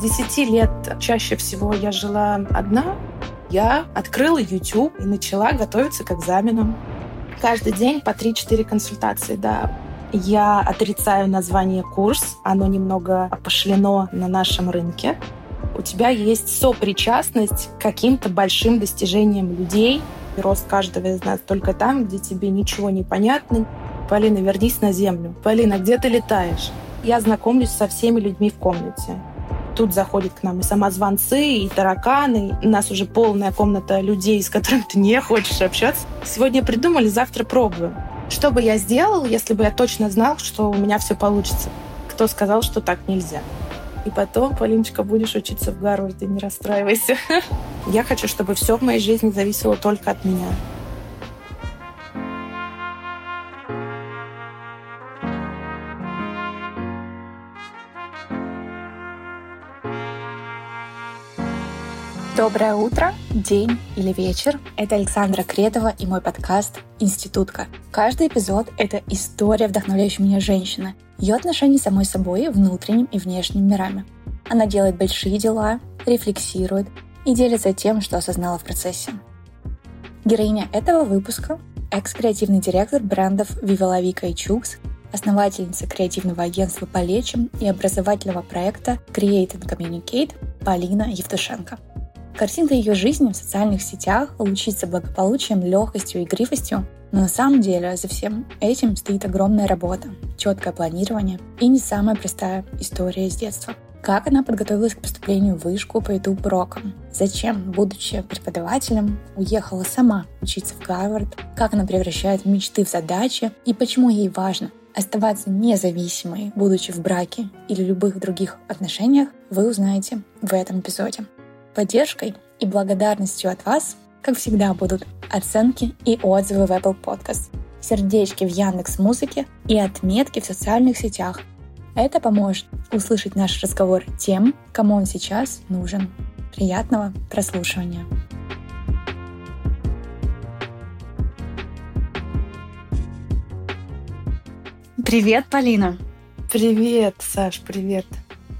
Десяти лет чаще всего я жила одна. Я открыла YouTube и начала готовиться к экзаменам. Каждый день по 3-4 консультации, да. Я отрицаю название курс, оно немного опошлено на нашем рынке. У тебя есть сопричастность к каким-то большим достижениям людей, рост каждого из нас только там, где тебе ничего не понятно. Полина, вернись на землю. Полина, где ты летаешь? Я знакомлюсь со всеми людьми в комнате. Тут заходят к нам и самозванцы, и тараканы. У нас уже полная комната людей, с которыми ты не хочешь общаться. Сегодня придумали, завтра пробуем. Что бы я сделал, если бы я точно знал, что у меня все получится? Кто сказал, что так нельзя? И потом, Полиночка, будешь учиться в Гарварде, не расстраивайся. Я хочу, чтобы все в моей жизни зависело только от меня. Доброе утро, день или вечер. Это Александра Кретова и мой подкаст «Институтка». Каждый эпизод — это история вдохновляющей меня женщины, ее отношений с самой собой, внутренним и внешним мирами. Она делает большие дела, рефлексирует и делится тем, что осознала в процессе. Героиня этого выпуска — экс-креативный директор брендов Vica и Chux, основательница креативного агентства «Полечим» и образовательного проекта Create and Communicate Полина Евтушенко — Картинка ее жизни в социальных сетах лучится благополучием, легкостью и игривостью, но на самом деле за всем этим стоит огромная работа, четкое планирование и не самая простая история из детства. Как она подготовилась к поступлению в вышку по YouTube урокам? Зачем, будучи преподавателем, уехала сама учиться в Гарвард? Как она превращает мечты в задачи? И почему ей важно оставаться независимой, будучи в браке или любых других отношениях, вы узнаете в этом эпизоде. Поддержкой и благодарностью от вас, как всегда, будут оценки и отзывы в Apple Podcast, сердечки в Яндекс Музыке и отметки в социальных сетях. Это поможет услышать наш разговор тем, кому он сейчас нужен. Приятного прослушивания! Привет, Полина! Привет, Саш, привет!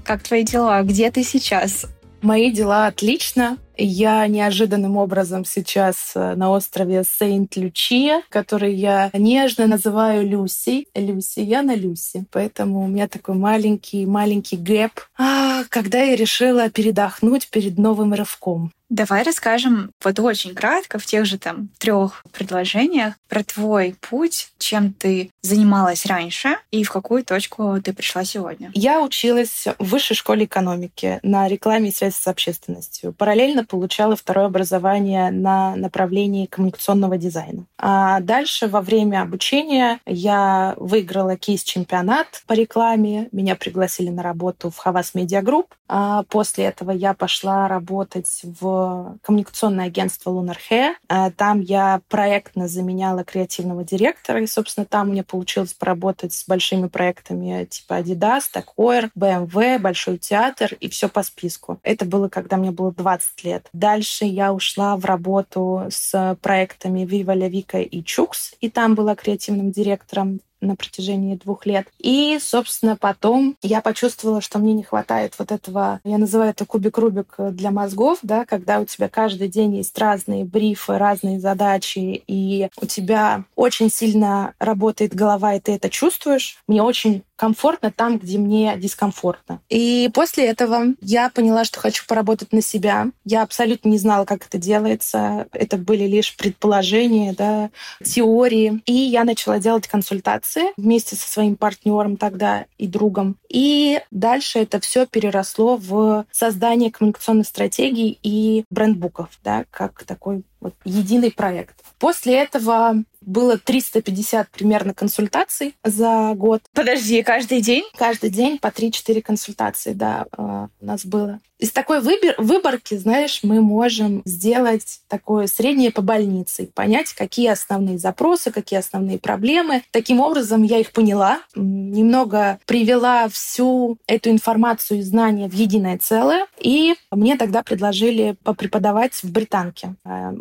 Как твои дела? Где ты сейчас? Мои дела отлично. Я неожиданным образом сейчас э, на острове Сейнт-Лючия, который я нежно называю Люси. Люси, я на Люси. Поэтому у меня такой маленький-маленький гэп, а, когда я решила передохнуть перед новым рывком. Давай расскажем вот очень кратко в тех же там трех предложениях про твой путь, чем ты занималась раньше и в какую точку ты пришла сегодня. Я училась в высшей школе экономики на рекламе и связи с общественностью. Параллельно получала второе образование на направлении коммуникационного дизайна. А дальше во время обучения я выиграла кейс-чемпионат по рекламе. Меня пригласили на работу в Havas Media Group. А после этого я пошла работать в коммуникационное агентство Lunar Hare. А, там я проектно заменяла креативного директора, и, собственно, там меня получилось поработать с большими проектами типа Adidas, Такойр, BMW, Большой театр и все по списку. Это было, когда мне было 20 лет. Дальше я ушла в работу с проектами Viva La Vika и Чукс, и там была креативным директором на протяжении двух лет. И, собственно, потом я почувствовала, что мне не хватает вот этого, я называю это кубик-рубик для мозгов, да, когда у тебя каждый день есть разные брифы, разные задачи, и у тебя очень сильно работает голова, и ты это чувствуешь. Мне очень комфортно там, где мне дискомфортно. И после этого я поняла, что хочу поработать на себя. Я абсолютно не знала, как это делается. Это были лишь предположения, да, теории. И я начала делать консультации вместе со своим партнером тогда и другом. И дальше это все переросло в создание коммуникационной стратегии и брендбуков, да, как такой вот единый проект. После этого было 350 примерно консультаций за год. Подожди, каждый день? Каждый день по 3-4 консультации, да, э, у нас было. Из такой выбор, выборки, знаешь, мы можем сделать такое среднее по больнице, понять, какие основные запросы, какие основные проблемы. Таким образом, я их поняла, немного привела всю эту информацию и знания в единое целое, и мне тогда предложили попреподавать в Британке.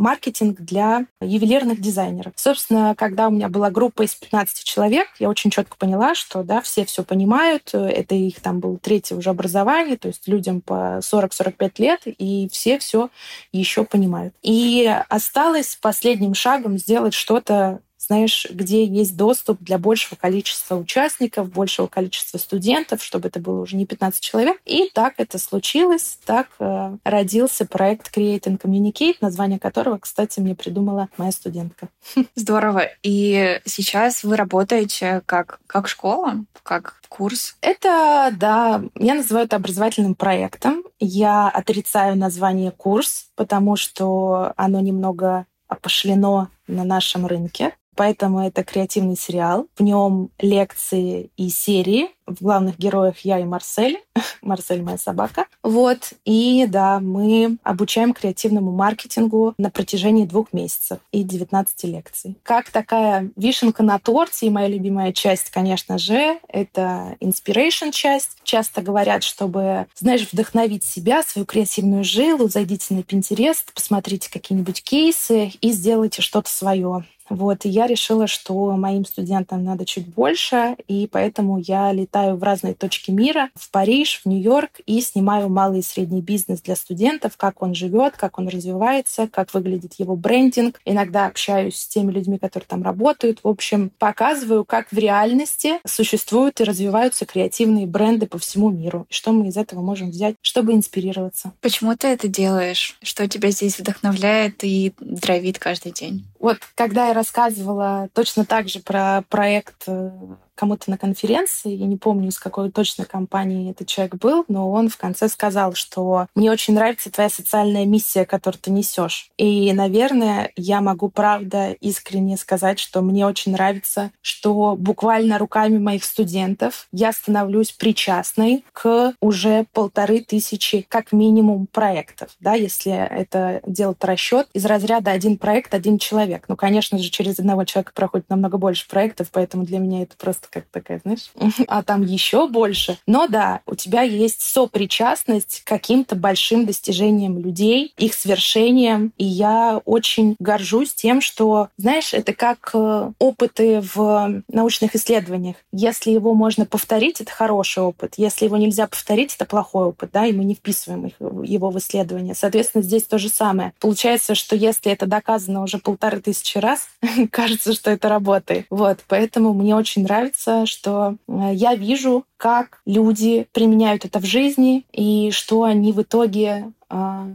Маркетинг для ювелирных дизайнеров. Собственно, когда у меня была группа из 15 человек, я очень четко поняла, что да, все все понимают, это их там было третье уже образование, то есть людям по 40-45 лет, и все все еще понимают. И осталось последним шагом сделать что-то знаешь, где есть доступ для большего количества участников, большего количества студентов, чтобы это было уже не 15 человек. И так это случилось, так э, родился проект Create and Communicate, название которого, кстати, мне придумала моя студентка. Здорово. И сейчас вы работаете как, как школа, как курс? Это, да, я называю это образовательным проектом. Я отрицаю название курс, потому что оно немного опошлено на нашем рынке. Поэтому это креативный сериал. В нем лекции и серии. В главных героях я и Марсель. Марсель моя собака. Вот. И да, мы обучаем креативному маркетингу на протяжении двух месяцев и 19 лекций. Как такая вишенка на торте, и моя любимая часть, конечно же, это inspiration часть. Часто говорят, чтобы, знаешь, вдохновить себя, свою креативную жилу, зайдите на Pinterest, посмотрите какие-нибудь кейсы и сделайте что-то свое. Вот, и я решила, что моим студентам надо чуть больше, и поэтому я летаю в разные точки мира, в Париж, в Нью-Йорк, и снимаю малый и средний бизнес для студентов, как он живет, как он развивается, как выглядит его брендинг. Иногда общаюсь с теми людьми, которые там работают. В общем, показываю, как в реальности существуют и развиваются креативные бренды по всему миру, и что мы из этого можем взять, чтобы инспирироваться. Почему ты это делаешь? Что тебя здесь вдохновляет и дровит каждый день? Вот когда я рассказывала точно так же про проект э, кому-то на конференции, я не помню, из какой точно компании этот человек был, но он в конце сказал, что мне очень нравится твоя социальная миссия, которую ты несешь. И, наверное, я могу, правда, искренне сказать, что мне очень нравится, что буквально руками моих студентов я становлюсь причастной к уже полторы тысячи, как минимум, проектов. Да, если это делать расчет из разряда один проект, один человек. Ну, конечно же, через одного человека проходит намного больше проектов, поэтому для меня это просто просто как такая, знаешь, а там еще больше. Но да, у тебя есть сопричастность к каким-то большим достижениям людей, их свершениям. И я очень горжусь тем, что, знаешь, это как э, опыты в научных исследованиях. Если его можно повторить, это хороший опыт. Если его нельзя повторить, это плохой опыт, да, и мы не вписываем их, его в исследование. Соответственно, здесь то же самое. Получается, что если это доказано уже полторы тысячи раз, кажется, что это работает. Вот, поэтому мне очень нравится нравится, что э, я вижу, как люди применяют это в жизни и что они в итоге а,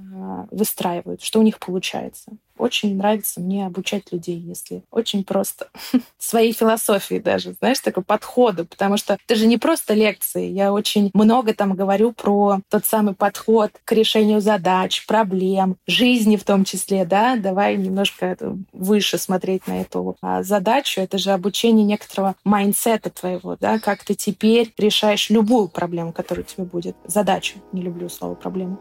выстраивают, что у них получается. Очень нравится мне обучать людей, если очень просто. Своей философии даже, знаешь, такой подходу, потому что это же не просто лекции. Я очень много там говорю про тот самый подход к решению задач, проблем, жизни в том числе, да. Давай немножко выше смотреть на эту а, задачу. Это же обучение некоторого майндсета твоего, да, как ты теперь решаешь любую проблему, которая у тебя будет. Задачу. Не люблю слово проблема.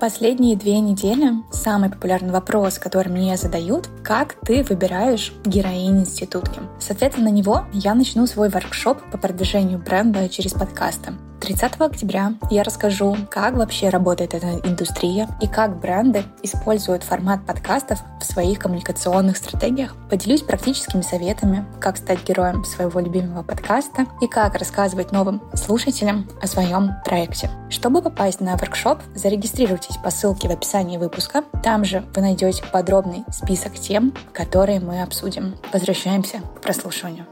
Последние две недели самый популярный вопрос, который мне задают, как ты выбираешь героинь институтки. Соответственно, на него я начну свой воркшоп по продвижению бренда через подкасты. 30 октября я расскажу, как вообще работает эта индустрия и как бренды используют формат подкастов в своих коммуникационных стратегиях. Поделюсь практическими советами, как стать героем своего любимого подкаста и как рассказывать новым слушателям о своем проекте. Чтобы попасть на воркшоп, зарегистрируйтесь по ссылке в описании выпуска. Там же вы найдете подробный список тем, которые мы обсудим. Возвращаемся к прослушиванию.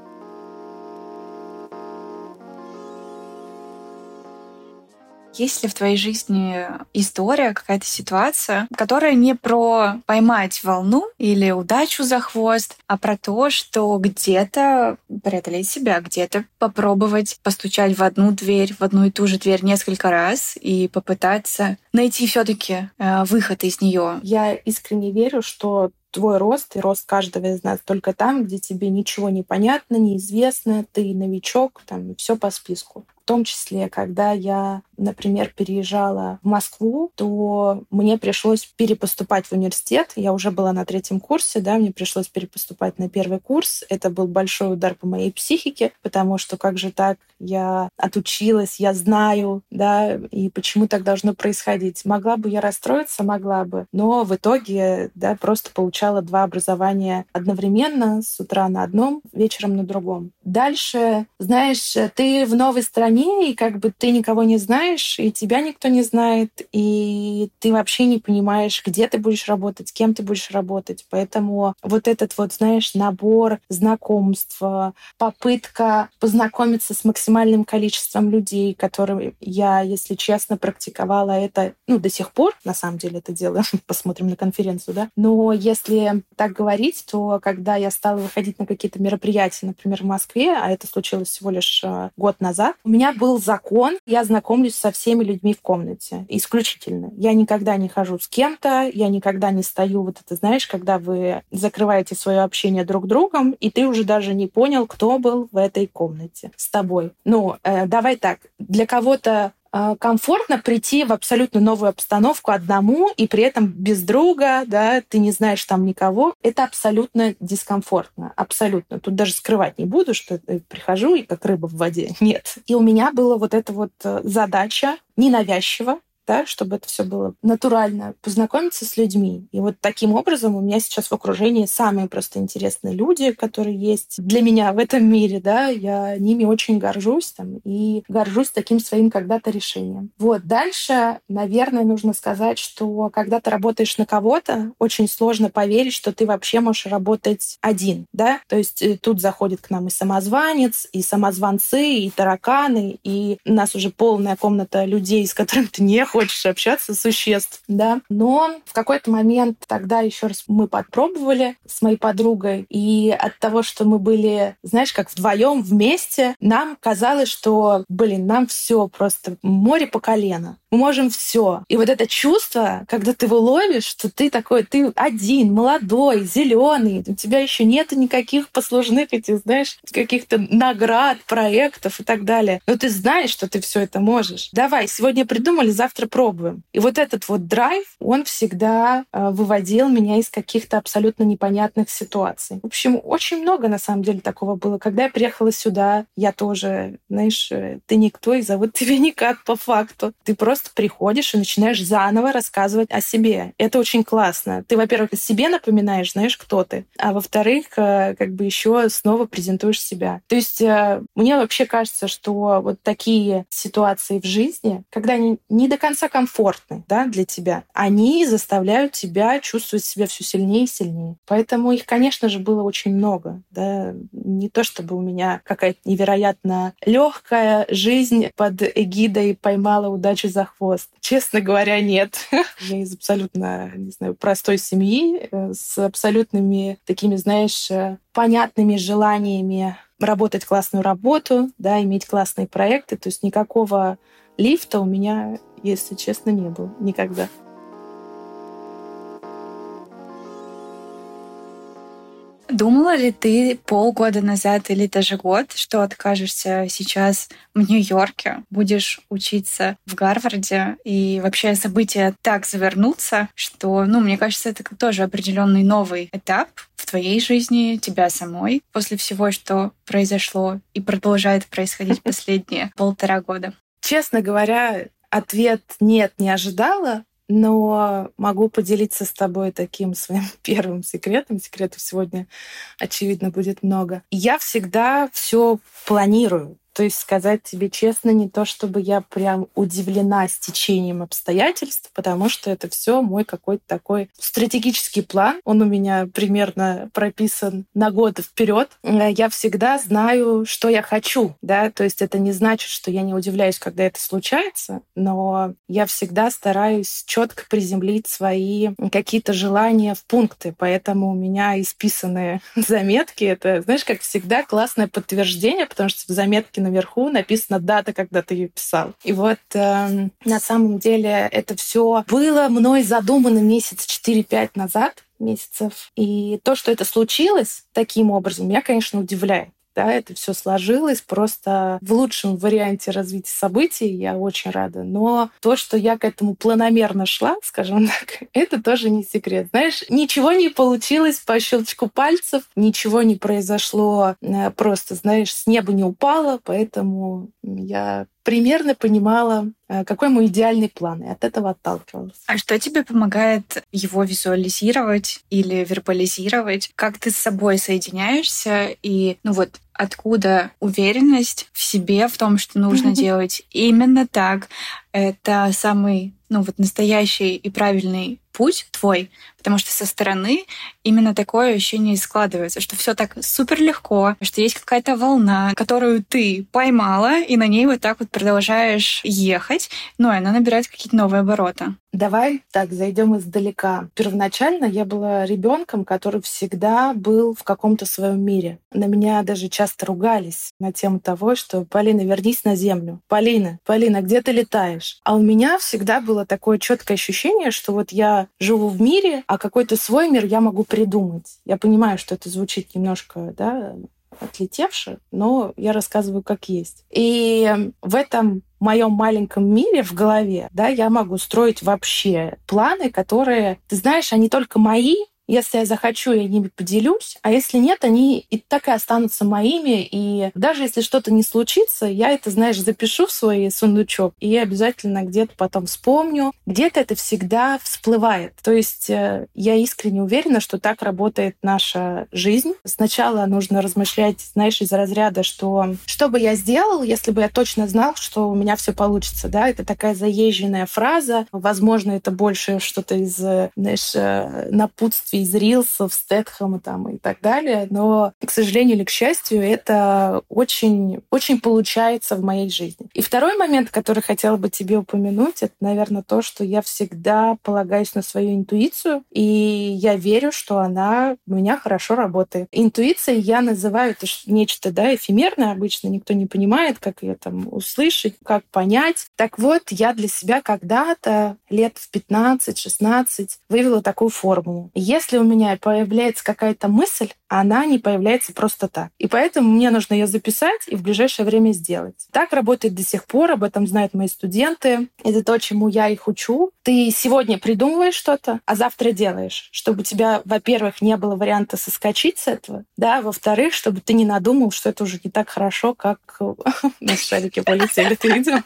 Есть ли в твоей жизни история, какая-то ситуация, которая не про поймать волну или удачу за хвост, а про то, что где-то преодолеть себя, где-то попробовать постучать в одну дверь, в одну и ту же дверь несколько раз и попытаться найти все-таки э, выход из нее? Я искренне верю, что твой рост и рост каждого из нас только там, где тебе ничего не понятно, неизвестно, ты новичок, там все по списку. В том числе, когда я например, переезжала в Москву, то мне пришлось перепоступать в университет. Я уже была на третьем курсе, да, мне пришлось перепоступать на первый курс. Это был большой удар по моей психике, потому что как же так, я отучилась, я знаю, да, и почему так должно происходить. Могла бы я расстроиться, могла бы, но в итоге, да, просто получала два образования одновременно, с утра на одном, вечером на другом. Дальше, знаешь, ты в новой стране, и как бы ты никого не знаешь, и тебя никто не знает, и ты вообще не понимаешь, где ты будешь работать, кем ты будешь работать. Поэтому вот этот вот, знаешь, набор знакомств, попытка познакомиться с максимальным количеством людей, которые я, если честно, практиковала это, ну, до сих пор, на самом деле, это делаю, посмотрим на конференцию, да. Но если так говорить, то когда я стала выходить на какие-то мероприятия, например, в Москве, а это случилось всего лишь э, год назад, у меня был закон, я знакомлюсь со всеми людьми в комнате, исключительно. Я никогда не хожу с кем-то, я никогда не стою, вот это, знаешь, когда вы закрываете свое общение друг другом, и ты уже даже не понял, кто был в этой комнате с тобой. Ну, э, давай так, для кого-то комфортно прийти в абсолютно новую обстановку одному и при этом без друга, да, ты не знаешь там никого. Это абсолютно дискомфортно, абсолютно. Тут даже скрывать не буду, что прихожу и как рыба в воде. Нет. И у меня была вот эта вот э, задача ненавязчиво да, чтобы это все было натурально, познакомиться с людьми. И вот таким образом у меня сейчас в окружении самые просто интересные люди, которые есть для меня в этом мире, да, я ними очень горжусь там и горжусь таким своим когда-то решением. Вот, дальше, наверное, нужно сказать, что когда ты работаешь на кого-то, очень сложно поверить, что ты вообще можешь работать один, да, то есть э, тут заходит к нам и самозванец, и самозванцы, и тараканы, и у нас уже полная комната людей, с которыми ты не хочешь общаться, существ, да. Но в какой-то момент тогда еще раз мы подпробовали с моей подругой, и от того, что мы были, знаешь, как вдвоем вместе, нам казалось, что, блин, нам все просто море по колено. Мы можем все. И вот это чувство, когда ты его ловишь, что ты такой, ты один, молодой, зеленый, у тебя еще нет никаких послужных этих, знаешь, каких-то наград, проектов и так далее. Но ты знаешь, что ты все это можешь. Давай, сегодня придумали, завтра пробуем. И вот этот вот драйв, он всегда э, выводил меня из каких-то абсолютно непонятных ситуаций. В общем, очень много на самом деле такого было. Когда я приехала сюда, я тоже, знаешь, э, ты никто, и зовут тебя никак по факту. Ты просто приходишь и начинаешь заново рассказывать о себе. Это очень классно. Ты, во-первых, себе напоминаешь, знаешь, кто ты, а во-вторых, э, как бы еще снова презентуешь себя. То есть мне вообще кажется, что вот такие ситуации в жизни, когда они не до конца комфортны да, для тебя, они заставляют тебя чувствовать себя все сильнее и сильнее. Поэтому их, конечно же, было очень много. Да. Не то чтобы у меня какая-то невероятно легкая жизнь под эгидой поймала удачу за хвост. Честно говоря, нет. Я из абсолютно, не знаю, простой семьи, э, с абсолютными такими, знаешь, э, понятными желаниями работать классную работу, да, иметь классные проекты. То есть никакого лифта у меня если честно, не было никогда. Думала ли ты полгода назад или даже год, что откажешься сейчас в Нью-Йорке, будешь учиться в Гарварде, и вообще события так завернутся, что, ну, мне кажется, это тоже определенный новый этап в твоей жизни, тебя самой, после всего, что произошло и продолжает происходить последние полтора года. Честно говоря, ответ «нет» не ожидала, но могу поделиться с тобой таким своим первым секретом. Секретов сегодня, очевидно, будет много. Я всегда все планирую. То есть сказать тебе честно, не то чтобы я прям удивлена стечением обстоятельств, потому что это все мой какой-то такой стратегический план. Он у меня примерно прописан на год вперед. Я всегда знаю, что я хочу, да, то есть это не значит, что я не удивляюсь, когда это случается, но я всегда стараюсь четко приземлить свои какие-то желания в пункты, поэтому у меня исписанные заметки. Это, знаешь, как всегда классное подтверждение, потому что в заметке наверху написана дата, когда ты ее писал. И вот э, на самом деле это все было мной задумано месяц 4-5 назад месяцев. И то, что это случилось таким образом, меня, конечно, удивляет. Да, это все сложилось просто в лучшем варианте развития событий, я очень рада. Но то, что я к этому планомерно шла, скажем так, это тоже не секрет. Знаешь, ничего не получилось по щелчку пальцев, ничего не произошло э, просто, знаешь, с неба не упало, поэтому я примерно понимала, э, какой мой идеальный план, и от этого отталкивалась. А что тебе помогает его визуализировать или вербализировать? Как ты с собой соединяешься и, ну вот, откуда уверенность в себе, в том, что нужно делать именно так. Это самый, ну вот, настоящий и правильный путь твой, потому что со стороны именно такое ощущение складывается, что все так супер легко, что есть какая-то волна, которую ты поймала, и на ней вот так вот продолжаешь ехать, ну и она набирает какие-то новые обороты. Давай так зайдем издалека. Первоначально я была ребенком, который всегда был в каком-то своем мире. На меня даже часто ругались на тему того, что Полина, вернись на землю. Полина, Полина, где ты летаешь? А у меня всегда было такое четкое ощущение, что вот я живу в мире, а какой-то свой мир я могу придумать. Я понимаю, что это звучит немножко, да, отлетевше, но я рассказываю как есть. И в этом моем маленьком мире в голове, да, я могу строить вообще планы, которые, ты знаешь, они только мои, если я захочу, я ними поделюсь, а если нет, они и так и останутся моими. И даже если что-то не случится, я это, знаешь, запишу в свой сундучок и обязательно где-то потом вспомню. Где-то это всегда всплывает. То есть э, я искренне уверена, что так работает наша жизнь. Сначала нужно размышлять, знаешь, из разряда, что что бы я сделал, если бы я точно знал, что у меня все получится. Да? Это такая заезженная фраза. Возможно, это больше что-то из, э, знаешь, э, напутствия из рилсов, Стэтхэма там и так далее. Но, к сожалению или к счастью, это очень, очень получается в моей жизни. И второй момент, который хотела бы тебе упомянуть, это, наверное, то, что я всегда полагаюсь на свою интуицию, и я верю, что она у меня хорошо работает. Интуицией я называю это нечто, да, эфемерное обычно, никто не понимает, как ее там услышать, как понять. Так вот, я для себя когда-то лет в 15-16 вывела такую формулу. Если если у меня появляется какая-то мысль, она не появляется просто так. И поэтому мне нужно ее записать и в ближайшее время сделать. Так работает до сих пор, об этом знают мои студенты. Это то, чему я их учу. Ты сегодня придумываешь что-то, а завтра делаешь, чтобы у тебя, во-первых, не было варианта соскочить с этого, да, во-вторых, чтобы ты не надумал, что это уже не так хорошо, как на шарике полетели, ты видел?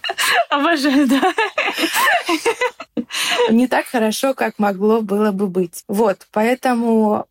Обожаю, да. Не так хорошо, как могло было бы быть. Вот, поэтому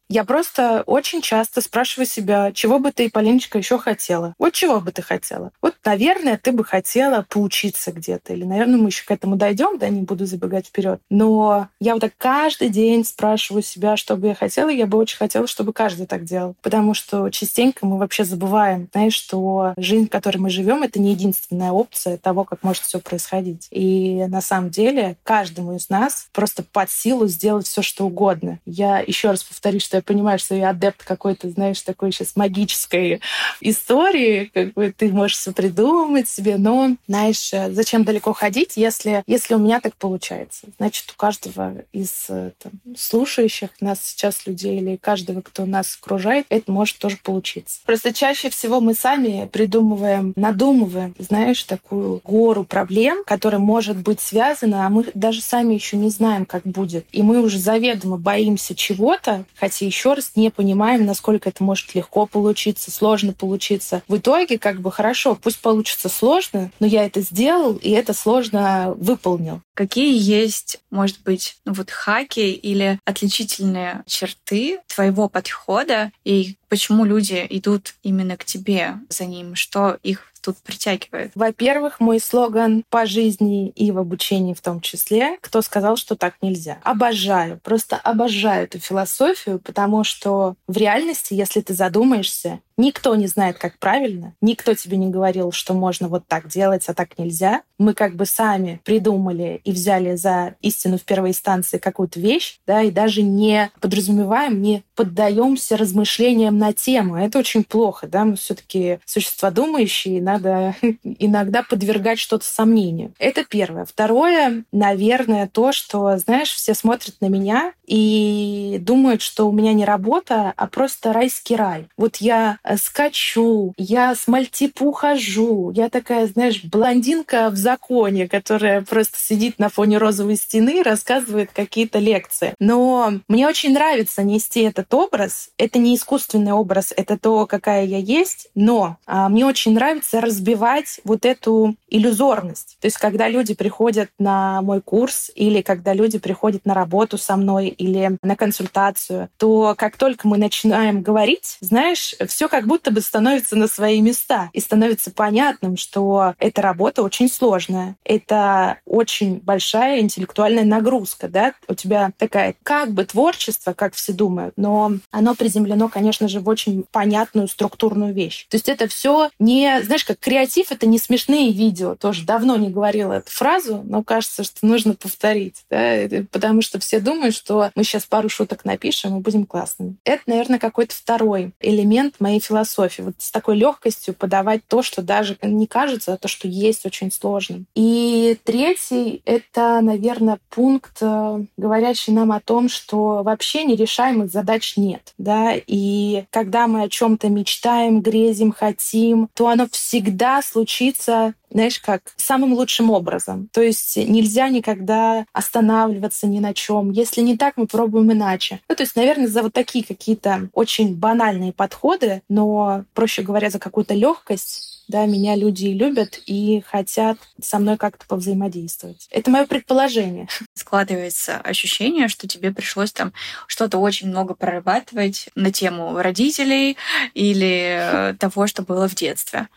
я просто очень часто спрашиваю себя, чего бы ты, Полиночка, еще хотела? Вот чего бы ты хотела? Вот, наверное, ты бы хотела поучиться где-то. Или, наверное, мы еще к этому дойдем, да, не буду забегать вперед. Но я вот так каждый день спрашиваю себя, что бы я хотела. И я бы очень хотела, чтобы каждый так делал. Потому что частенько мы вообще забываем, знаешь, что жизнь, в которой мы живем, это не единственная опция того, как может все происходить. И на самом деле каждому из нас просто под силу сделать все, что угодно. Я еще раз повторюсь, что я понимаю, что я адепт какой-то, знаешь, такой сейчас магической истории, как бы ты можешь все придумать себе, но, знаешь, зачем далеко ходить, если, если у меня так получается? Значит, у каждого из там, слушающих нас сейчас людей или каждого, кто нас окружает, это может тоже получиться. Просто чаще всего мы сами придумываем, надумываем, знаешь, такую гору проблем, которая может быть связана, а мы даже сами еще не знаем, как будет. И мы уже заведомо боимся чего-то, хотя еще раз не понимаем, насколько это может легко получиться, сложно получиться. В итоге, как бы, хорошо, пусть получится сложно, но я это сделал, и это сложно выполнил. Какие есть, может быть, ну вот хаки или отличительные черты твоего подхода и почему люди идут именно к тебе за ним, что их тут притягивает? Во-первых, мой слоган по жизни и в обучении в том числе, кто сказал, что так нельзя. Обожаю, просто обожаю эту философию, потому что в реальности, если ты задумаешься, Никто не знает, как правильно. Никто тебе не говорил, что можно вот так делать, а так нельзя. Мы как бы сами придумали и взяли за истину в первой инстанции какую-то вещь, да, и даже не подразумеваем, не поддаемся размышлениям на тему. Это очень плохо, да, мы все-таки существа думающие, надо иногда подвергать что-то сомнению. Это первое. Второе, наверное, то, что, знаешь, все смотрят на меня и думают, что у меня не работа, а просто райский рай. Вот я э, скачу, я с мальтипу хожу, я такая, знаешь, блондинка в законе, которая просто сидит на фоне розовой стены и рассказывает какие-то лекции. Но мне очень нравится нести этот образ. Это не искусственный образ, это то, какая я есть, но а, мне очень нравится разбивать вот эту иллюзорность. То есть, когда люди приходят на мой курс или когда люди приходят на работу со мной или на консультацию, то как только мы начинаем говорить, знаешь, все как будто бы становится на свои места и становится понятным, что эта работа очень сложная. Это очень большая интеллектуальная нагрузка, да? У тебя такая как бы творчество, как все думают, но оно приземлено, конечно же, в очень понятную структурную вещь. То есть это все не, знаешь, как креатив, это не смешные видео. Тоже давно не говорила эту фразу, но кажется, что нужно повторить, да? потому что все думают, что мы сейчас пару шуток напишем и будем классными. Это, наверное, какой-то второй элемент моей философии. Вот с такой легкостью подавать то, что даже не кажется, а то, что есть очень сложным. И третий — это, наверное, пункт, э, говорящий нам о том, что вообще нерешаемых задач нет. Да? И когда мы о чем то мечтаем, грезим, хотим, то оно всегда случится знаешь, как самым лучшим образом. То есть нельзя никогда останавливаться ни на чем. Если не так, мы пробуем иначе. Ну, то есть, наверное, за вот такие какие-то очень банальные подходы, но, проще говоря, за какую-то легкость да, меня люди любят и хотят со мной как-то повзаимодействовать. Это мое предположение. Складывается ощущение, что тебе пришлось там что-то очень много прорабатывать на тему родителей или э, того, что было в детстве.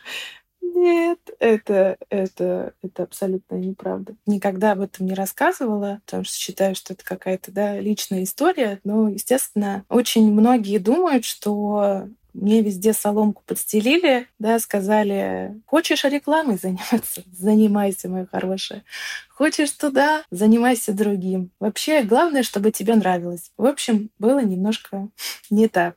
Нет, это, это, это абсолютно неправда. Никогда об этом не рассказывала, потому что считаю, что это какая-то да, личная история. Но, естественно, очень многие думают, что мне везде соломку подстелили, да, сказали, хочешь рекламой заниматься? Занимайся, моя хорошая. Хочешь туда? Занимайся другим. Вообще, главное, чтобы тебе нравилось. В общем, было немножко не так.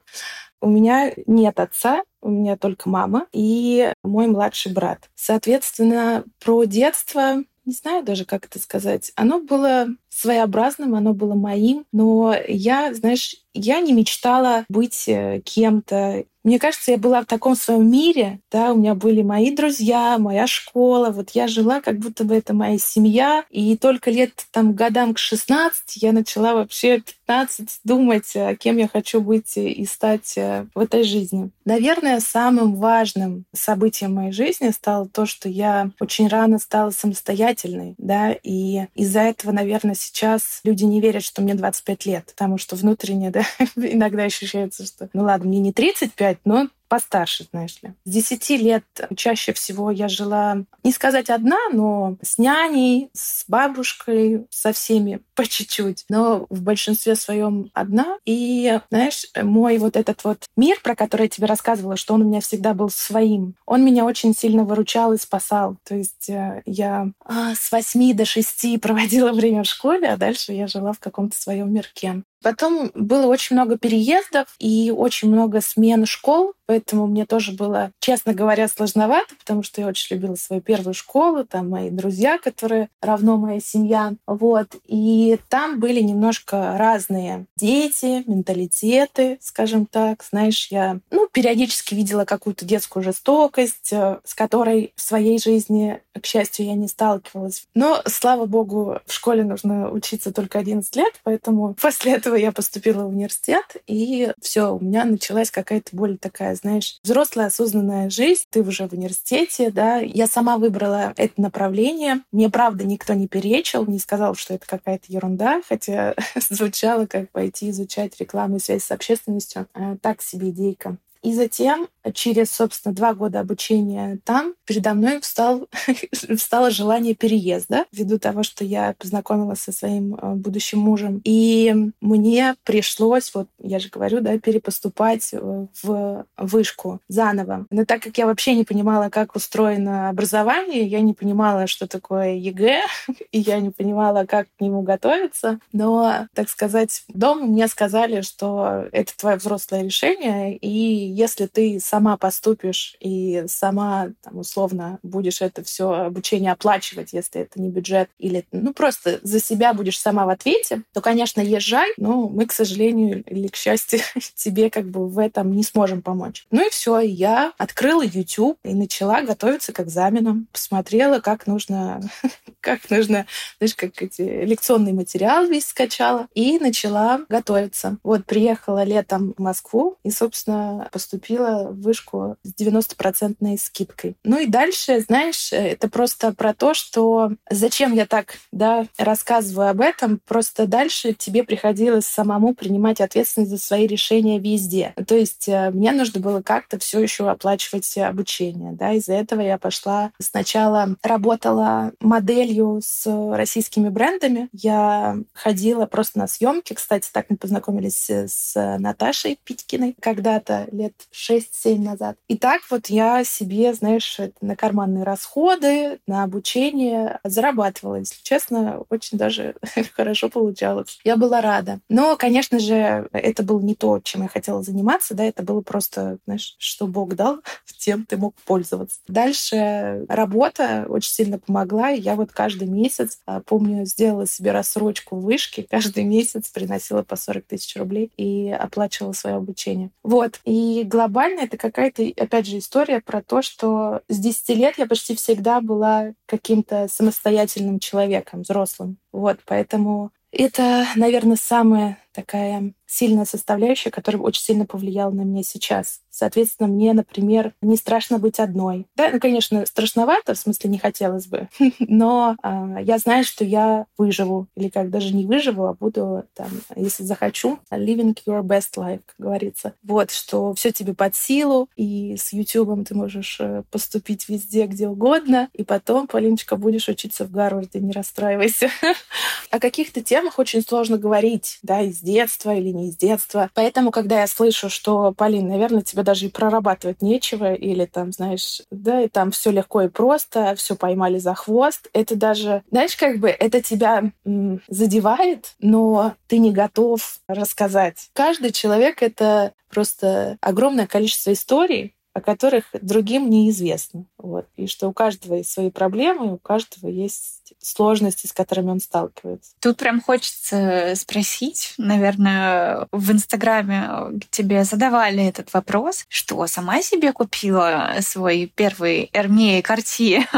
У меня нет отца, у меня только мама и мой младший брат. Соответственно, про детство не знаю даже, как это сказать. Оно было своеобразным, оно было моим, но я, знаешь, я не мечтала быть э, кем-то. Мне кажется, я была в таком своем мире, да, у меня были мои друзья, моя школа, вот я жила, как будто бы это моя семья, и только лет там годам к 16 я начала вообще 15 думать, э, кем я хочу быть и стать э, в этой жизни. Наверное, самым важным событием моей жизни стало то, что я очень рано стала самостоятельной, да, и из-за этого, наверное, сейчас люди не верят, что мне 25 лет, потому что внутренне, да, иногда ощущается, что, ну ладно, мне не 35, но постарше, знаешь ли. С 10 лет чаще всего я жила, не сказать одна, но с няней, с бабушкой, со всеми по чуть-чуть, но в большинстве своем одна. И, знаешь, мой вот этот вот мир, про который я тебе рассказывала, что он у меня всегда был своим, он меня очень сильно выручал и спасал. То есть э, я а, с 8 до 6 проводила время в школе, а дальше я жила в каком-то своем мирке. Потом было очень много переездов и очень много смен школ, поэтому мне тоже было, честно говоря, сложновато, потому что я очень любила свою первую школу, там мои друзья, которые равно моя семья. Вот. И там были немножко разные дети, менталитеты, скажем так. Знаешь, я ну, периодически видела какую-то детскую жестокость, э, с которой в своей жизни, к счастью, я не сталкивалась. Но, слава богу, в школе нужно учиться только 11 лет, поэтому после этого этого я поступила в университет, и все, у меня началась какая-то более такая, знаешь, взрослая осознанная жизнь. Ты уже в университете, да. Я сама выбрала это направление. Мне, правда, никто не перечил, не сказал, что это какая-то ерунда, хотя звучало как пойти изучать рекламу и связь с общественностью. А, так себе идейка. И затем, через, собственно, два года обучения там, передо мной встал, встало желание переезда, ввиду того, что я познакомилась со своим э, будущим мужем. И мне пришлось, вот я же говорю, да, перепоступать э, в вышку заново. Но так как я вообще не понимала, как устроено образование, я не понимала, что такое ЕГЭ, и я не понимала, как к нему готовиться. Но, так сказать, дома мне сказали, что это твое взрослое решение, и если ты сама поступишь и сама, там, условно, будешь это все обучение оплачивать, если это не бюджет, или ну просто за себя будешь сама в ответе, то, конечно, езжай, но мы, к сожалению или к счастью, тебе как бы в этом не сможем помочь. Ну и все, я открыла YouTube и начала готовиться к экзаменам, посмотрела, как нужно, как нужно, знаешь, как эти лекционный материал весь скачала и начала готовиться. Вот приехала летом в Москву и, собственно, поступила в вышку с 90-процентной скидкой. Ну и дальше, знаешь, это просто про то, что зачем я так да, рассказываю об этом, просто дальше тебе приходилось самому принимать ответственность за свои решения везде. То есть э, мне нужно было как-то все еще оплачивать обучение. Да? Из-за этого я пошла сначала работала моделью с российскими брендами. Я ходила просто на съемки. Кстати, так мы познакомились с Наташей Питькиной когда-то лет 6-7 назад. И так вот я себе, знаешь, на карманные расходы, на обучение зарабатывала. Если честно, очень даже хорошо получалось. Я была рада. Но, конечно же, это было не то, чем я хотела заниматься, да, это было просто, знаешь, что Бог дал, тем ты мог пользоваться. Дальше работа очень сильно помогла, и я вот каждый месяц, а, помню, сделала себе рассрочку вышки, каждый месяц приносила по 40 тысяч рублей и оплачивала свое обучение. Вот. И глобально это какая-то, опять же, история про то, что с 10 лет я почти всегда была каким-то самостоятельным человеком, взрослым. Вот, поэтому это, наверное, самое такая сильная составляющая, которая очень сильно повлияла на меня сейчас. Соответственно, мне, например, не страшно быть одной. Да, ну, конечно, страшновато, в смысле не хотелось бы, но э, я знаю, что я выживу, или как даже не выживу, а буду там, если захочу, living your best life, как говорится. Вот, что все тебе под силу, и с YouTube ты можешь э, поступить везде, где угодно, и потом, Полиночка, будешь учиться в Гарварде, не расстраивайся. О каких-то темах очень сложно говорить, да, из детства или не из детства. Поэтому, когда я слышу, что, Полин, наверное, тебе даже и прорабатывать нечего, или там, знаешь, да, и там все легко и просто, все поймали за хвост, это даже, знаешь, как бы это тебя м, задевает, но ты не готов рассказать. Каждый человек — это просто огромное количество историй, о которых другим неизвестно. Вот. И что у каждого есть свои проблемы, у каждого есть сложности, с которыми он сталкивается. Тут прям хочется спросить, наверное, в Инстаграме тебе задавали этот вопрос, что сама себе купила свой первый Эрмея Карти?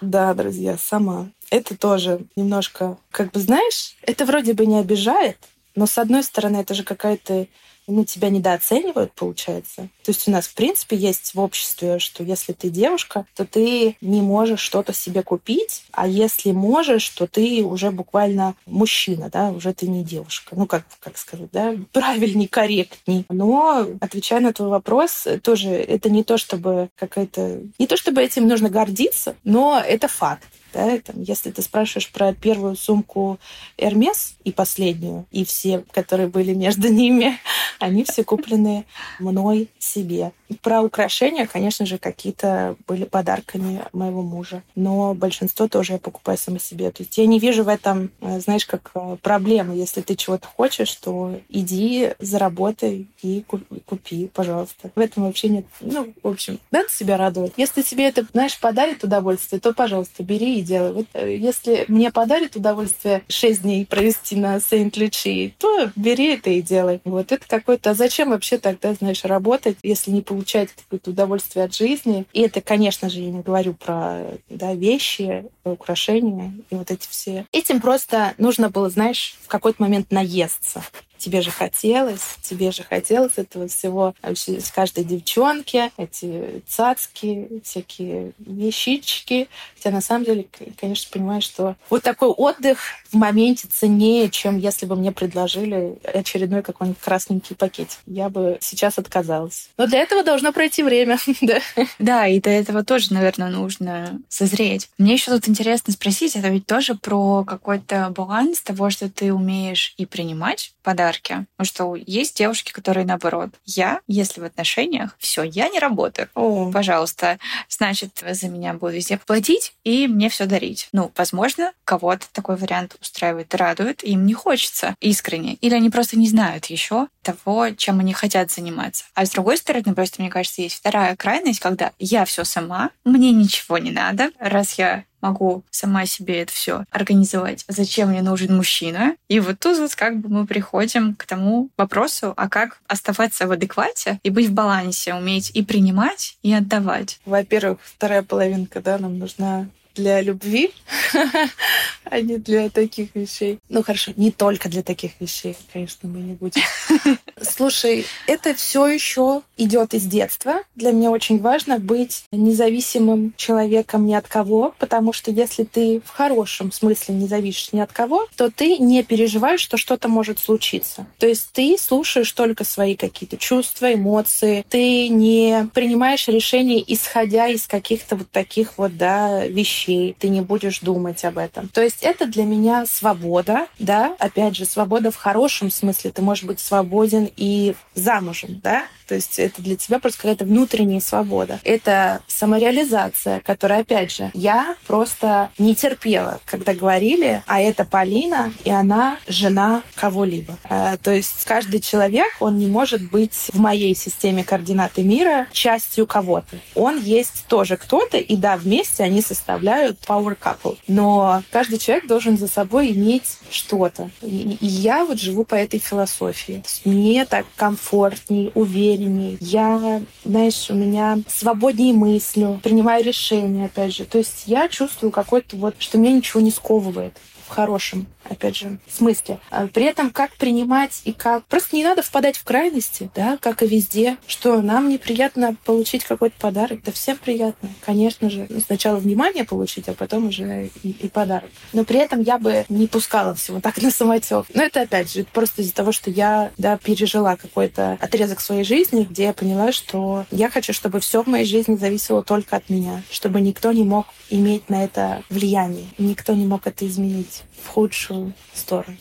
Да, друзья, сама. Это тоже немножко, как бы, знаешь, это вроде бы не обижает, но с одной стороны, это же какая-то ну, тебя недооценивают, получается. То есть у нас, в принципе, есть в обществе, что если ты девушка, то ты не можешь что-то себе купить, а если можешь, то ты уже буквально мужчина, да, уже ты не девушка. Ну, как, как сказать, да, правильней, корректней. Но, отвечая на твой вопрос, тоже это не то, чтобы какая-то... Не то, чтобы этим нужно гордиться, но это факт. Да, там, если ты спрашиваешь про первую сумку Hermes и последнюю, и все, которые были между ними, они все куплены мной себе. Про украшения, конечно же, какие-то были подарками моего мужа. Но большинство тоже я покупаю сама себе. То есть я не вижу в этом, э, знаешь, как э, проблемы. Если ты чего-то хочешь, то иди, заработай и купи, пожалуйста. В этом вообще нет... Ну, в общем, надо себя радовать. Если тебе это, знаешь, подарит удовольствие, то, пожалуйста, бери и делай. Вот э, если мне подарит удовольствие 6 дней провести на Сент-Лючи, то бери это и делай. Вот это какой-то... А зачем вообще тогда, знаешь, работать, если не получается получать какое-то удовольствие от жизни. И это, конечно же, я не говорю про да, вещи, украшения и вот эти все. Этим просто нужно было, знаешь, в какой-то момент наесться тебе же хотелось, тебе же хотелось этого всего вообще с каждой девчонки, эти цацки, всякие вещички. Хотя на самом деле, конечно, понимаешь, что вот такой отдых в моменте ценнее, чем если бы мне предложили очередной какой-нибудь красненький пакет. Я бы сейчас отказалась. Но для этого должно пройти время. да. да, и до этого тоже, наверное, нужно созреть. Мне еще тут интересно спросить, это ведь тоже про какой-то баланс того, что ты умеешь и принимать подарки подарки. Потому что есть девушки, которые наоборот. Я, если в отношениях, все, я не работаю. О. Пожалуйста, значит, за меня будут везде платить и мне все дарить. Ну, возможно, кого-то такой вариант устраивает, радует, им не хочется искренне. Или они просто не знают еще того, чем они хотят заниматься. А с другой стороны, просто, мне кажется, есть вторая крайность, когда я все сама, мне ничего не надо, раз я могу сама себе это все организовать. Зачем мне нужен мужчина? И вот тут вот как бы мы приходим к тому вопросу, а как оставаться в адеквате и быть в балансе, уметь и принимать, и отдавать. Во-первых, вторая половинка, да, нам нужна для любви, а не для таких вещей. Ну хорошо, не только для таких вещей, конечно, мы не будем. Слушай, это все еще идет из детства. Для меня очень важно быть независимым человеком ни от кого, потому что если ты в хорошем смысле не зависишь ни от кого, то ты не переживаешь, что что-то может случиться. То есть ты слушаешь только свои какие-то чувства, эмоции, ты не принимаешь решения, исходя из каких-то вот таких вот, да, вещей вещей, ты не будешь думать об этом. То есть это для меня свобода, да, опять же, свобода в хорошем смысле. Ты можешь быть свободен и замужем, да, то есть это для тебя просто какая-то внутренняя свобода. Это самореализация, которая, опять же, я просто не терпела, когда говорили, а это Полина, и она жена кого-либо. Э, то есть каждый человек, он не может быть в моей системе координаты мира частью кого-то. Он есть тоже кто-то, и да, вместе они составляют power couple. Но каждый человек должен за собой иметь что-то. И я вот живу по этой философии. Мне так комфортней, уверенней, я, знаешь, у меня свободнее мыслю, принимаю решения, опять же. То есть я чувствую какой-то вот, что меня ничего не сковывает в хорошем опять же, смысле. А при этом как принимать и как... Просто не надо впадать в крайности, да, как и везде, что нам неприятно получить какой-то подарок. Да всем приятно, конечно же. Ну, сначала внимание получить, а потом уже и, и подарок. Но при этом я бы не пускала всего так на самотек. Но это, опять же, просто из-за того, что я, да, пережила какой-то отрезок своей жизни, где я поняла, что я хочу, чтобы все в моей жизни зависело только от меня, чтобы никто не мог иметь на это влияние, никто не мог это изменить в худшую сторону.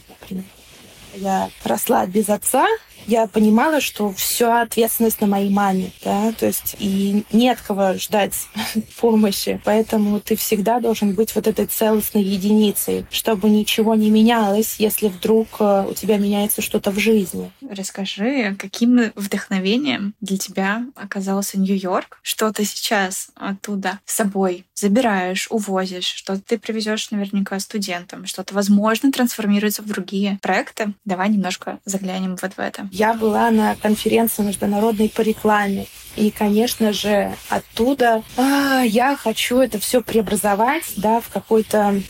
Я росла без отца, я понимала, что вся ответственность на моей маме, да, то есть и не от кого ждать помощи, поэтому ты всегда должен быть вот этой целостной единицей, чтобы ничего не менялось, если вдруг э, у тебя меняется что-то в жизни. Расскажи, каким вдохновением для тебя оказался Нью-Йорк? Что ты сейчас оттуда с собой забираешь, увозишь, что ты привезешь наверняка студентам, что-то, возможно, трансформируется в другие проекты. Давай немножко заглянем вот в это. Я была на конференции международной по рекламе. И, конечно же, оттуда а, я хочу это все преобразовать да, в какой-то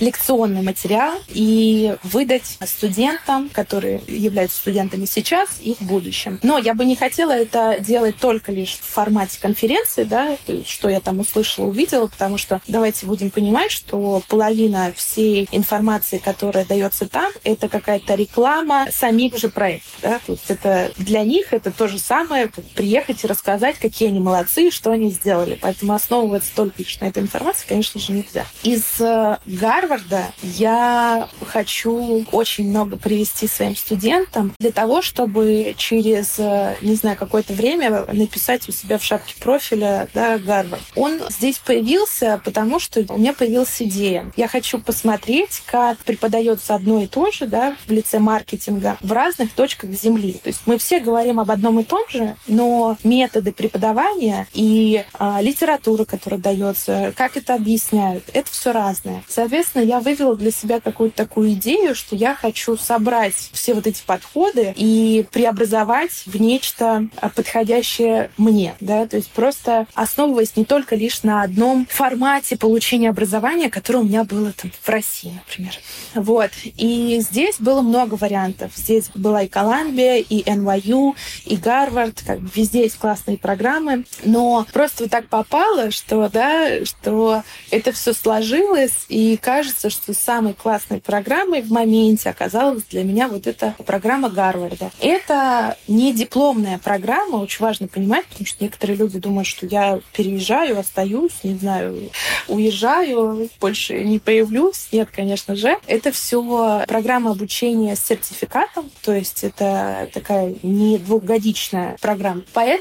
лекционный материал и выдать студентам, которые являются студентами сейчас и в будущем. Но я бы не хотела это делать только лишь в формате конференции, да, что я там услышала, увидела, потому что давайте будем понимать, что половина всей информации, которая дается там, это какая-то реклама самих же проектов. Да? То есть это для них это то же самое, как приехать и рассказать, какие они молодцы и что они сделали. Поэтому основываться только лишь на этой информации, конечно же, нельзя. Из э, Гарварда я хочу очень много привести своим студентам для того, чтобы через, э, не знаю, какое-то время написать у себя в шапке профиля да, Гарвард. Он здесь появился, потому что у меня появилась идея. Я хочу посмотреть, как преподается одно и то же да, в лице маркетинга в разных точках точках Земли. То есть мы все говорим об одном и том же, но методы преподавания и а, литература, которая дается, как это объясняют, это все разное. Соответственно, я вывела для себя какую-то такую идею, что я хочу собрать все вот эти подходы и преобразовать в нечто а, подходящее мне, да, то есть просто основываясь не только лишь на одном формате получения образования, которое у меня было там в России, например. Вот. И здесь было много вариантов. Здесь была и Колумбия, и NYU, и Гарвард, как бы везде есть классные программы, но просто вот так попало, что, да, что это все сложилось, и кажется, что самой классной программой в моменте оказалась для меня вот эта программа Гарварда. Это не дипломная программа, очень важно понимать, потому что некоторые люди думают, что я переезжаю, остаюсь, не знаю, уезжаю, больше не появлюсь. Нет, конечно же. Это все программа обучения с сертификатом, то есть это такая не двухгодичная программа. Поэтому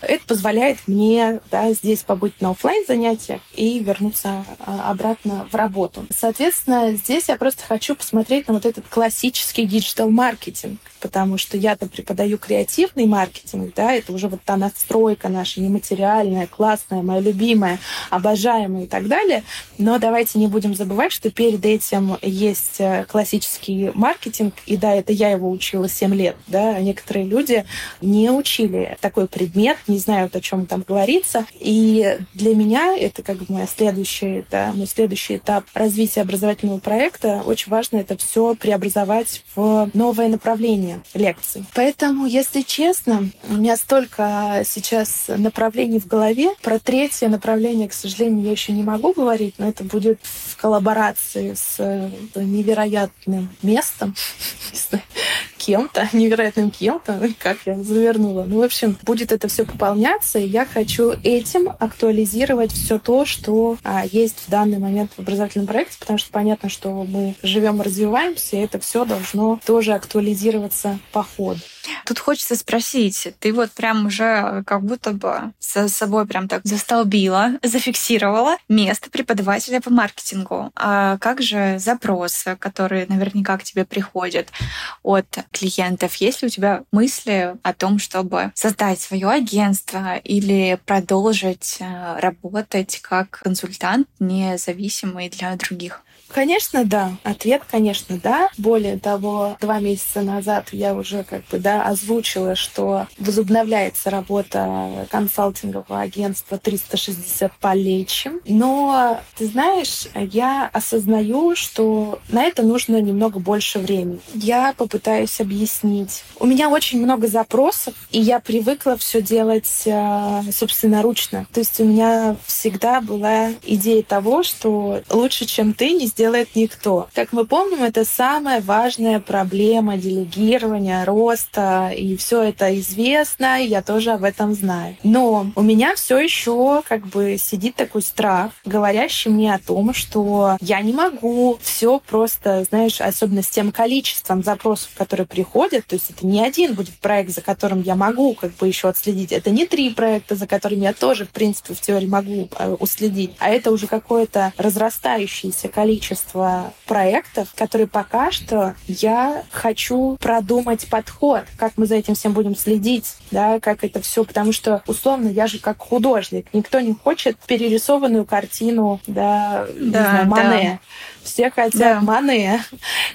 это позволяет мне да, здесь побыть на офлайн занятиях и вернуться а, обратно в работу. Соответственно, здесь я просто хочу посмотреть на вот этот классический диджитал-маркетинг, потому что я-то преподаю креативный маркетинг, да, это уже вот та настройка наша нематериальная, классная, моя любимая, обожаемая и так далее. Но давайте не будем забывать, что перед этим есть э, классический маркетинг, и да, это я его учила 7 лет, да, а некоторые люди не учили такой предмет, не знают, о чем там говорится. И для меня это как бы мой следующий, да, мой следующий этап развития образовательного проекта. Очень важно это все преобразовать в новое направление лекций. Поэтому, если честно, у меня столько сейчас направлений в голове. Про третье направление, к сожалению, я еще не могу говорить, но это будет в коллаборации с невероятным местом, кем-то, невероятным кем-то, как я завернула. Ну, в общем, будет это все пополняться, и я хочу этим актуализировать все то, что а, есть в данный момент в образовательном проекте, потому что понятно, что мы живем развиваемся, и это все должно тоже актуализироваться по ходу. Тут хочется спросить, ты вот прям уже как будто бы с собой прям так застолбила, зафиксировала место преподавателя по маркетингу. А как же запросы, которые наверняка к тебе приходят от клиентов? Есть ли у тебя мысли о том, чтобы создать свое агентство или продолжить э, работать как консультант, независимый для других? Конечно, да. Ответ, конечно, да. Более того, два месяца назад я уже как бы да, озвучила, что возобновляется работа консалтингового агентства 360 полечим. Но, ты знаешь, я осознаю, что на это нужно немного больше времени. Я попытаюсь объяснить. У меня очень много запросов, и я привыкла все делать э, собственноручно. То есть у меня всегда была идея того, что лучше, чем ты, не сделает никто. Как мы помним, это самая важная проблема делегирования, роста, и все это известно, и я тоже об этом знаю. Но у меня все еще как бы сидит такой страх, говорящий мне о том, что я не могу все просто, знаешь, особенно с тем количеством запросов, которые приходят, то есть это не один будет проект, за которым я могу как бы еще отследить, это не три проекта, за которыми я тоже, в принципе, в теории могу э, уследить, а это уже какое-то разрастающееся количество количество проектов, которые пока что я хочу продумать подход, как мы за этим всем будем следить, да, как это все, потому что условно я же как художник, никто не хочет перерисованную картину, да, да знаю, Мане. Да. Все хотят да. Мане.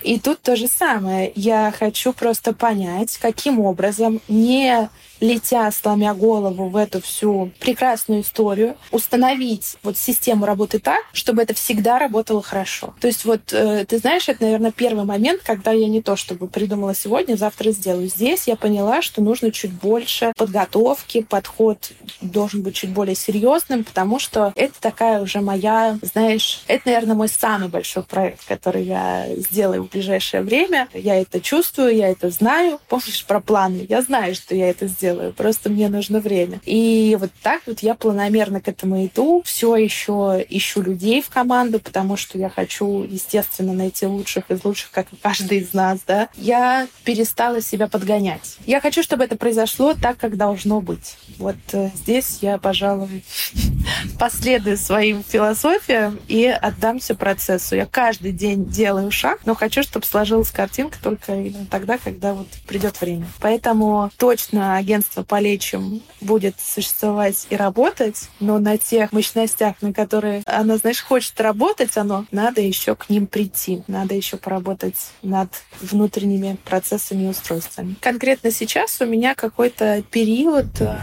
И тут то же самое. Я хочу просто понять, каким образом не летя, сломя голову в эту всю прекрасную историю, установить вот систему работы так, чтобы это всегда работало хорошо. То есть вот, э, ты знаешь, это, наверное, первый момент, когда я не то чтобы придумала сегодня, завтра сделаю. Здесь я поняла, что нужно чуть больше подготовки, подход должен быть чуть более серьезным, потому что это такая уже моя, знаешь, это, наверное, мой самый большой проект, который я сделаю в ближайшее время. Я это чувствую, я это знаю. Помнишь про планы? Я знаю, что я это сделаю делаю, просто мне нужно время. И вот так вот я планомерно к этому иду, все еще ищу людей в команду, потому что я хочу, естественно, найти лучших из лучших, как и каждый из нас, да. Я перестала себя подгонять. Я хочу, чтобы это произошло так, как должно быть. Вот э, здесь я, пожалуй, последую своим философиям и отдамся процессу. Я каждый день делаю шаг, но хочу, чтобы сложилась картинка только тогда, когда вот придет время. Поэтому точно агент агентство полечим будет существовать и работать, но на тех мощностях, на которые оно, знаешь, хочет работать, оно надо еще к ним прийти, надо еще поработать над внутренними процессами и устройствами. Конкретно сейчас у меня какой-то период а,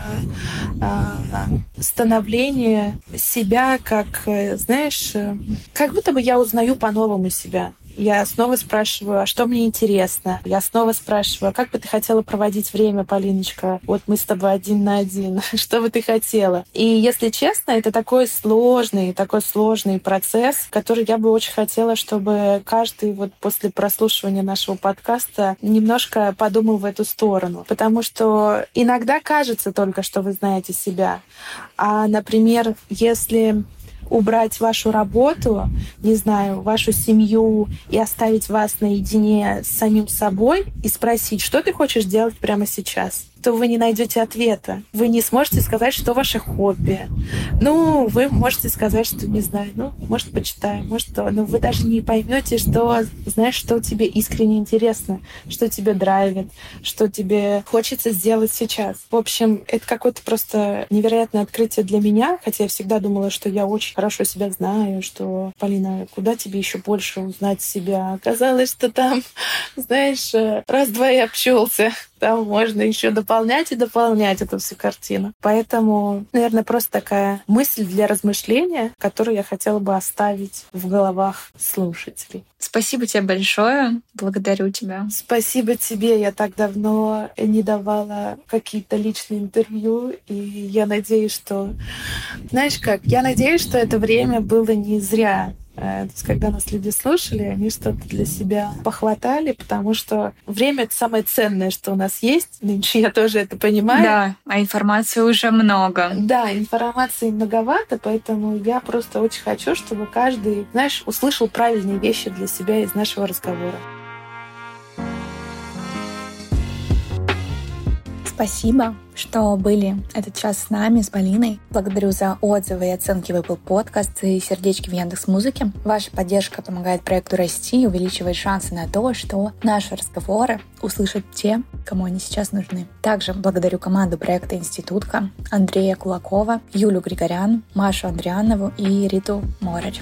а, становления себя как, э, знаешь, э, как будто бы я узнаю по-новому себя. Я снова спрашиваю, а что мне интересно? Я снова спрашиваю, а как бы ты хотела проводить время, Полиночка? Вот мы с тобой один на один. что бы ты хотела? И если честно, это такой сложный, такой сложный процесс, который я бы очень хотела, чтобы каждый вот после прослушивания нашего подкаста немножко подумал в эту сторону. Потому что иногда кажется только, что вы знаете себя. А, например, если убрать вашу работу, не знаю, вашу семью и оставить вас наедине с самим собой и спросить, что ты хочешь делать прямо сейчас то вы не найдете ответа. Вы не сможете сказать, что ваше хобби. Ну, вы можете сказать, что не знаю, ну, может, почитаю, может, то, но вы даже не поймете, что, знаешь, что тебе искренне интересно, что тебе драйвит, что тебе хочется сделать сейчас. В общем, это какое-то просто невероятное открытие для меня, хотя я всегда думала, что я очень хорошо себя знаю, что, Полина, куда тебе еще больше узнать себя? Оказалось, что там, знаешь, раз-два и обчелся там можно еще дополнять и дополнять эту всю картину. Поэтому, наверное, просто такая мысль для размышления, которую я хотела бы оставить в головах слушателей. Спасибо тебе большое. Благодарю тебя. Спасибо тебе. Я так давно не давала какие-то личные интервью, и я надеюсь, что... Знаешь как? Я надеюсь, что это время было не зря. Э, то есть, когда нас люди слушали, они что-то для себя похватали, потому что время — это самое ценное, что у нас есть. Нынче я тоже это понимаю. Да, а информации уже много. Да, информации многовато, поэтому я просто очень хочу, чтобы каждый, знаешь, услышал правильные вещи для себя из нашего разговора. Спасибо, что были этот час с нами, с Полиной. Благодарю за отзывы и оценки в Apple Podcast и сердечки в Яндекс Музыке. Ваша поддержка помогает проекту расти и увеличивает шансы на то, что наши разговоры услышат те, кому они сейчас нужны. Также благодарю команду проекта «Институтка», Андрея Кулакова, Юлю Григорян, Машу Андрианову и Риту Морарь.